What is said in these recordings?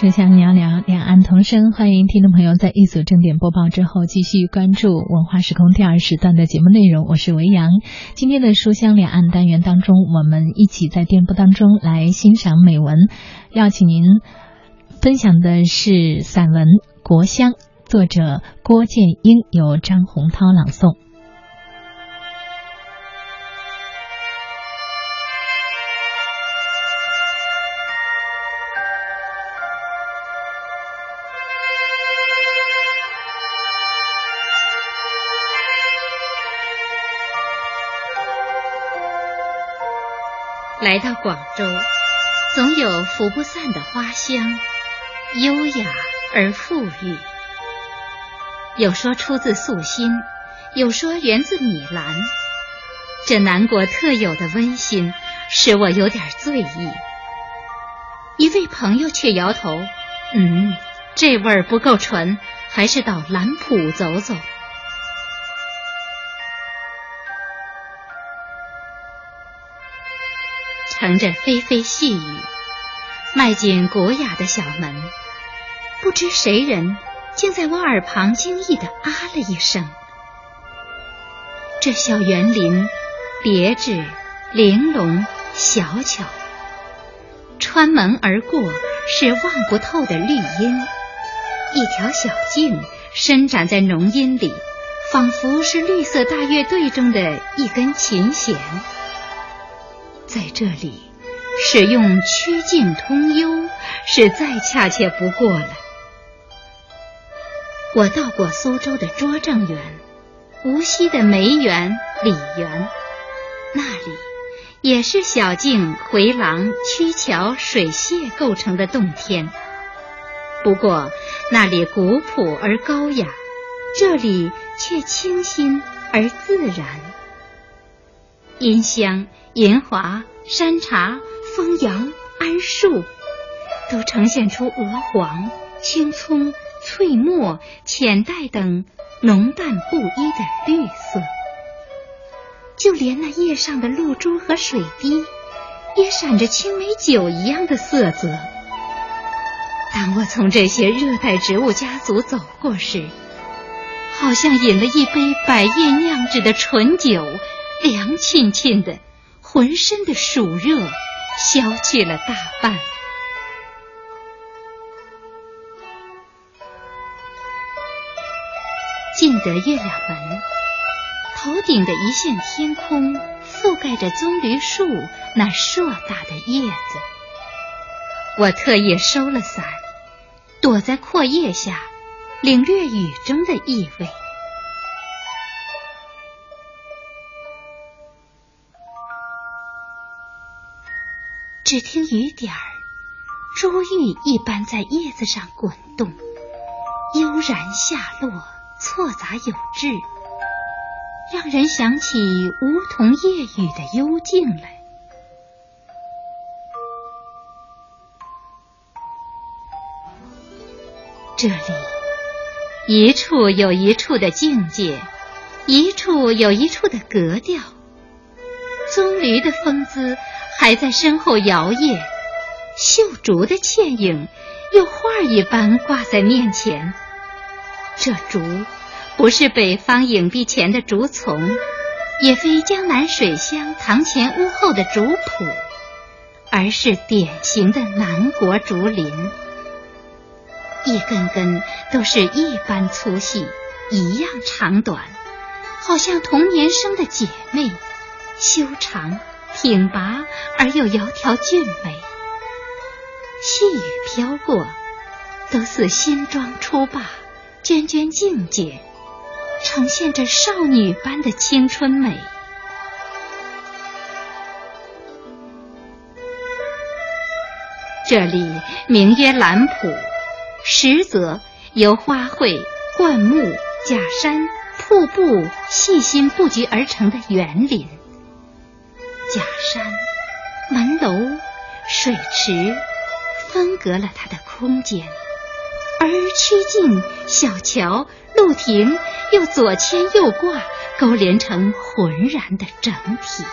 书香袅袅两岸同声，欢迎听众朋友在一组正点播报之后继续关注文化时空第二时段的节目内容。我是维扬。今天的书香两岸单元当中，我们一起在电波当中来欣赏美文，邀请您分享的是散文《国香》，作者郭建英，由张洪涛朗诵。来到广州，总有拂不散的花香，优雅而馥郁。有说出自素心，有说源自米兰。这南国特有的温馨，使我有点醉意。一位朋友却摇头：“嗯，这味儿不够纯，还是到兰浦走走。”乘着霏霏细雨，迈进古雅的小门，不知谁人竟在我耳旁惊异的啊了一声。这小园林别致、玲珑、小巧，穿门而过是望不透的绿荫，一条小径伸展在浓荫里，仿佛是绿色大乐队中的一根琴弦。在这里，使用曲径通幽是再恰切不过了。我到过苏州的拙政园，无锡的梅园、李园，那里也是小径、回廊、曲桥、水榭构成的洞天。不过那里古朴而高雅，这里却清新而自然。音香。银华、山茶、枫杨、桉树，都呈现出鹅黄、青葱、翠墨、浅黛等浓淡不一的绿色。就连那叶上的露珠和水滴，也闪着青梅酒一样的色泽。当我从这些热带植物家族走过时，好像饮了一杯百叶酿制的醇酒，凉沁沁的。浑身的暑热消去了大半。进得月亮门，头顶的一线天空覆盖着棕榈树那硕大的叶子。我特意收了伞，躲在阔叶下，领略雨中的意味。只听雨点儿，珠玉一般在叶子上滚动，悠然下落，错杂有致，让人想起梧桐夜雨的幽静来。这里一处有一处的境界，一处有一处的格调，棕榈的风姿。还在身后摇曳，绣竹的倩影又画一般挂在面前。这竹不是北方影壁前的竹丛，也非江南水乡堂前屋后的竹圃，而是典型的南国竹林。一根根都是一般粗细，一样长短，好像同年生的姐妹，修长。挺拔而又窈窕俊美，细雨飘过，都似新妆初罢，涓涓静洁，呈现着少女般的青春美。这里名曰兰圃，实则由花卉、灌木、假山、瀑布细心布局而成的园林。假山、门楼、水池分隔了它的空间，而曲径、小桥、路亭又左牵右挂，勾连成浑然的整体。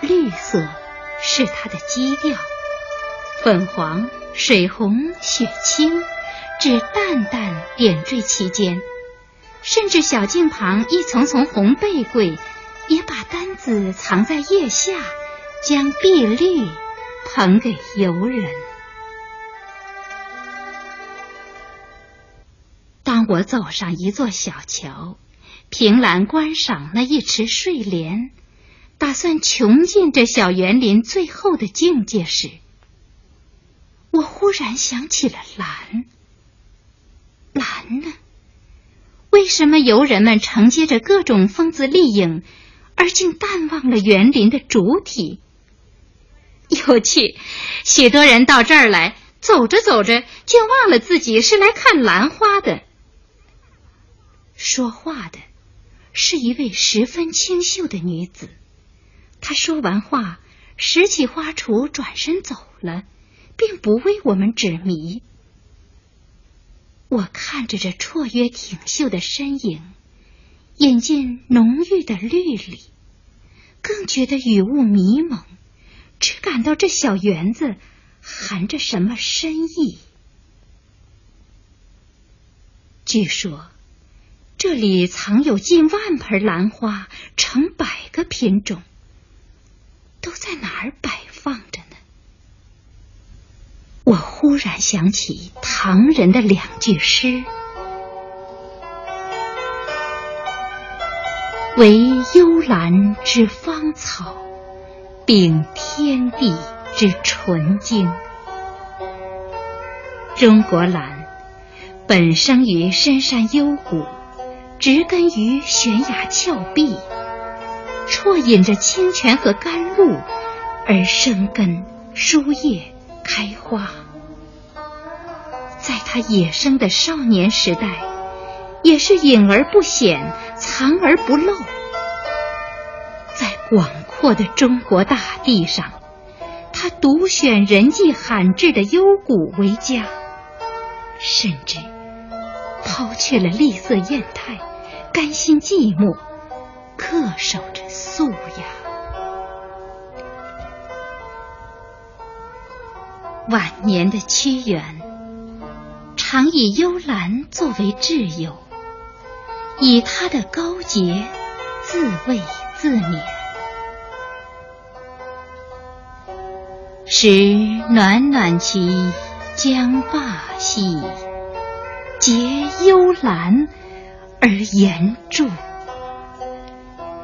绿色是它的基调，粉黄、水红、雪青，只淡淡点缀其间。甚至小径旁一丛丛红背桂，也把单子藏在叶下，将碧绿捧给游人。当我走上一座小桥，凭栏观赏那一池睡莲，打算穷尽这小园林最后的境界时，我忽然想起了兰。兰呢？为什么游人们承接着各种风姿丽影，而竟淡忘了园林的主体？有趣，许多人到这儿来，走着走着，竟忘了自己是来看兰花的。说话的是一位十分清秀的女子。她说完话，拾起花锄，转身走了，并不为我们指迷。我看着这绰约挺秀的身影，眼见浓郁的绿里，更觉得雨雾迷蒙，只感到这小园子含着什么深意。据说这里藏有近万盆兰花，成百个品种，都在哪儿摆放着？我忽然想起唐人的两句诗：“唯幽兰之芳草，秉天地之纯净。”中国兰本生于深山幽谷，植根于悬崖峭壁，啜饮着清泉和甘露，而生根输叶。开花，在他野生的少年时代，也是隐而不显，藏而不露。在广阔的中国大地上，他独选人迹罕至的幽谷为家，甚至抛却了丽色艳态，甘心寂寞，恪守着素雅。晚年的屈原，常以幽兰作为挚友，以他的高洁自慰自勉。时暖暖其将罢兮，结幽兰而言注。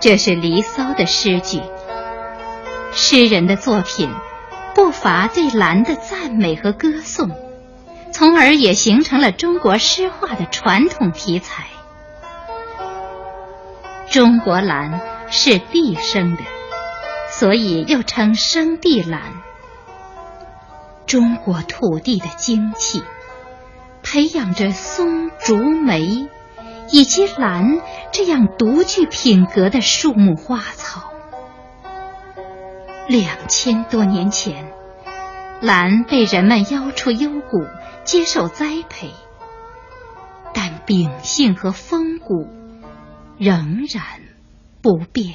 这是《离骚》的诗句，诗人的作品。不乏对兰的赞美和歌颂，从而也形成了中国诗画的传统题材。中国兰是地生的，所以又称生地兰。中国土地的精气，培养着松竹梅以及兰这样独具品格的树木花草。两千多年前，兰被人们邀出幽谷，接受栽培，但秉性和风骨仍然不变。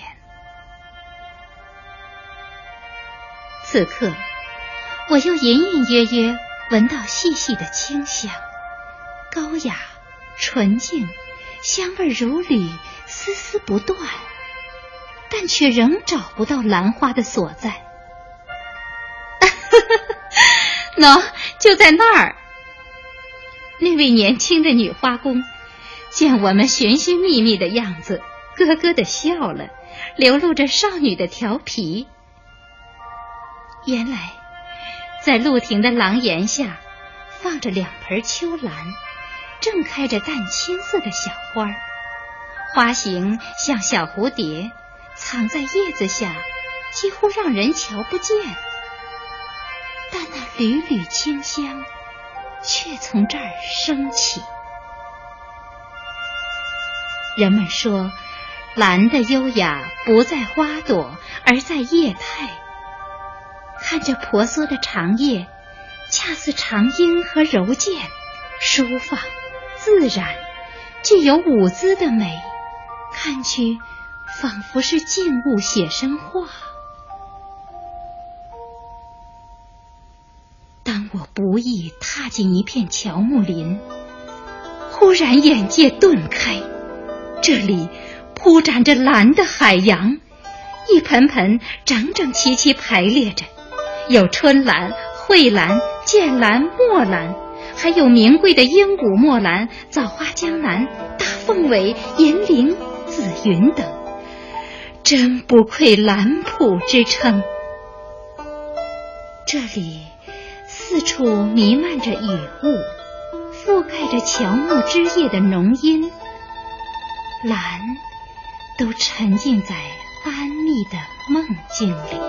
此刻，我又隐隐约约闻到细细的清香，高雅、纯净，香味如缕，丝丝不断。但却仍找不到兰花的所在。喏，就在那儿。那位年轻的女花工见我们寻寻觅觅的样子，咯咯的笑了，流露着少女的调皮。原来，在露亭的廊檐下，放着两盆秋兰，正开着淡青色的小花，花形像小蝴蝶。藏在叶子下，几乎让人瞧不见，但那缕缕清香却从这儿升起。人们说，兰的优雅不在花朵，而在叶态。看着婆娑的长叶，恰似长缨和柔剑，舒放自然，具有舞姿的美，看去。仿佛是静物写生画。我不易踏进一片乔木林，忽然眼界顿开，这里铺展着蓝的海洋，一盆盆整整齐齐排列着，有春兰、蕙兰、剑兰、墨兰，还有名贵的鹦鹉墨兰、枣花江南、大凤尾、银铃、紫云等，真不愧兰圃之称。这里四处弥漫着雨雾，覆盖着乔木枝叶的浓荫，兰都沉浸在安谧的梦境里。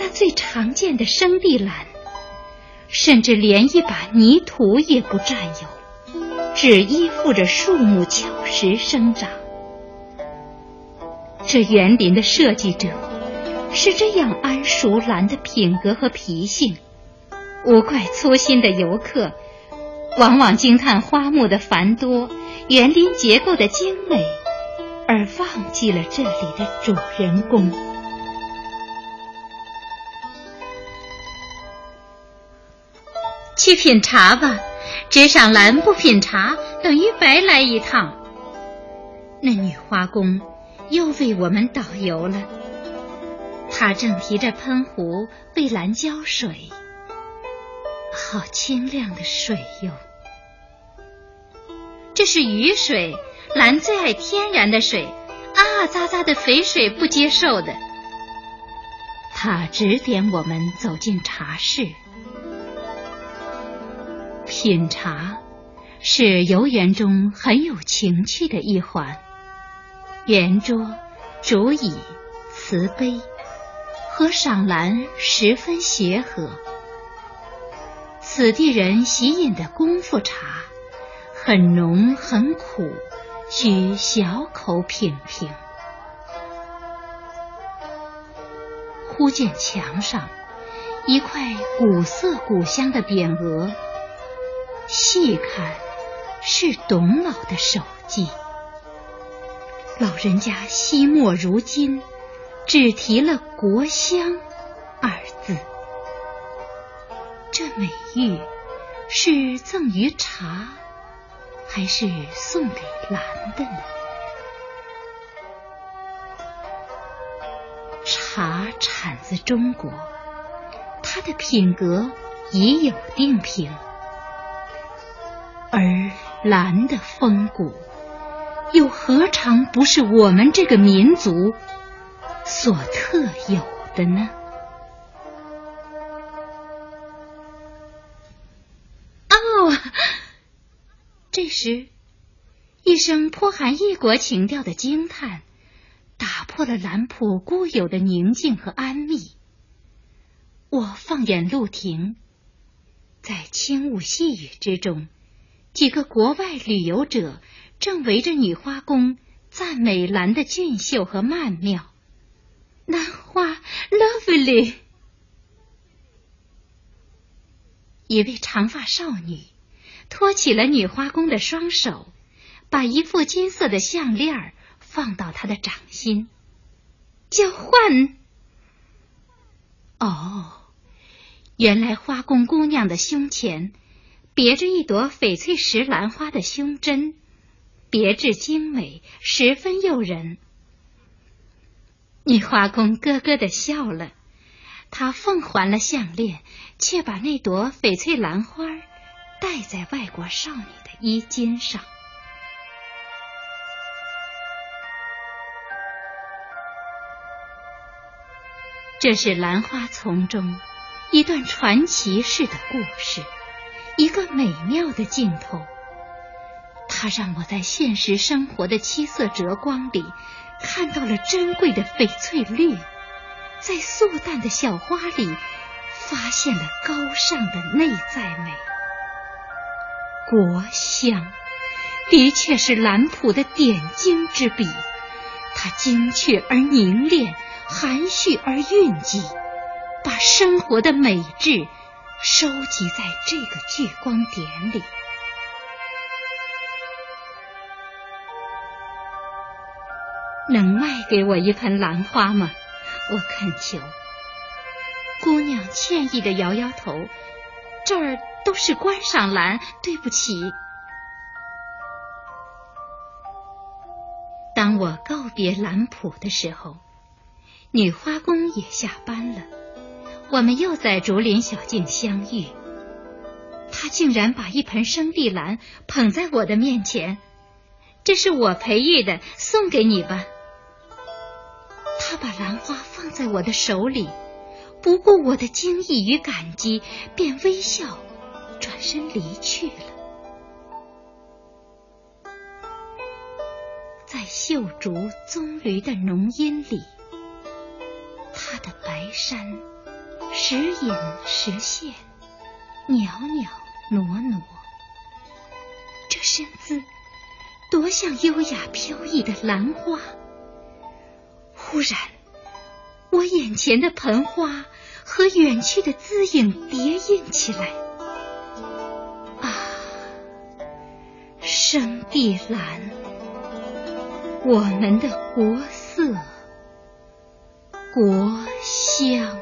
那最常见的生地兰，甚至连一把泥土也不占有，只依附着树木巧石生长。这园林的设计者。是这样谙熟兰的品格和脾性，无怪粗心的游客往往惊叹花木的繁多、园林结构的精美，而忘记了这里的主人公。去品茶吧，只赏兰不品茶，等于白来一趟。那女花工又为我们导游了。他正提着喷壶为兰浇水，好清亮的水哟！这是雨水，兰最爱天然的水，啊喳喳的肥水不接受的。他指点我们走进茶室，品茶是游园中很有情趣的一环，圆桌、竹椅、瓷杯。和赏兰十分协和。此地人喜饮的功夫茶，很浓很苦，需小口品评。忽见墙上一块古色古香的匾额，细看是董老的手迹。老人家惜墨如金。只提了“国香”二字，这美玉是赠于茶，还是送给兰的呢？茶产自中国，它的品格已有定评，而兰的风骨，又何尝不是我们这个民族？所特有的呢？哦，这时，一声颇含异国情调的惊叹，打破了兰浦固有的宁静和安谧。我放眼路亭，在轻雾细雨之中，几个国外旅游者正围着女花宫赞美兰的俊秀和曼妙。兰花，lovely。一位长发少女托起了女花工的双手，把一副金色的项链放到她的掌心，交换。哦，原来花工姑娘的胸前别着一朵翡翠石兰花的胸针，别致精美，十分诱人。女花工咯咯的笑了，她奉还了项链，却把那朵翡翠兰花戴在外国少女的衣襟上。这是兰花丛中一段传奇式的故事，一个美妙的镜头。它让我在现实生活的七色折光里。看到了珍贵的翡翠绿，在素淡的小花里发现了高尚的内在美。国香的确是兰浦的点睛之笔，它精确而凝练，含蓄而蕴藉，把生活的美质收集在这个聚光点里。能卖给我一盆兰花吗？我恳求。姑娘歉意的摇摇头，这儿都是观赏兰，对不起。当我告别兰圃的时候，女花工也下班了，我们又在竹林小径相遇。她竟然把一盆生地兰捧在我的面前，这是我培育的，送给你吧。他把兰花放在我的手里。不顾我的惊异与感激，便微笑，转身离去了。在绣竹棕榈的浓荫里，他的白衫时隐时现，袅袅娜娜，这身姿多像优雅飘逸的兰花。忽然，我眼前的盆花。和远去的姿影叠印起来，啊，生地蓝，我们的国色，国香。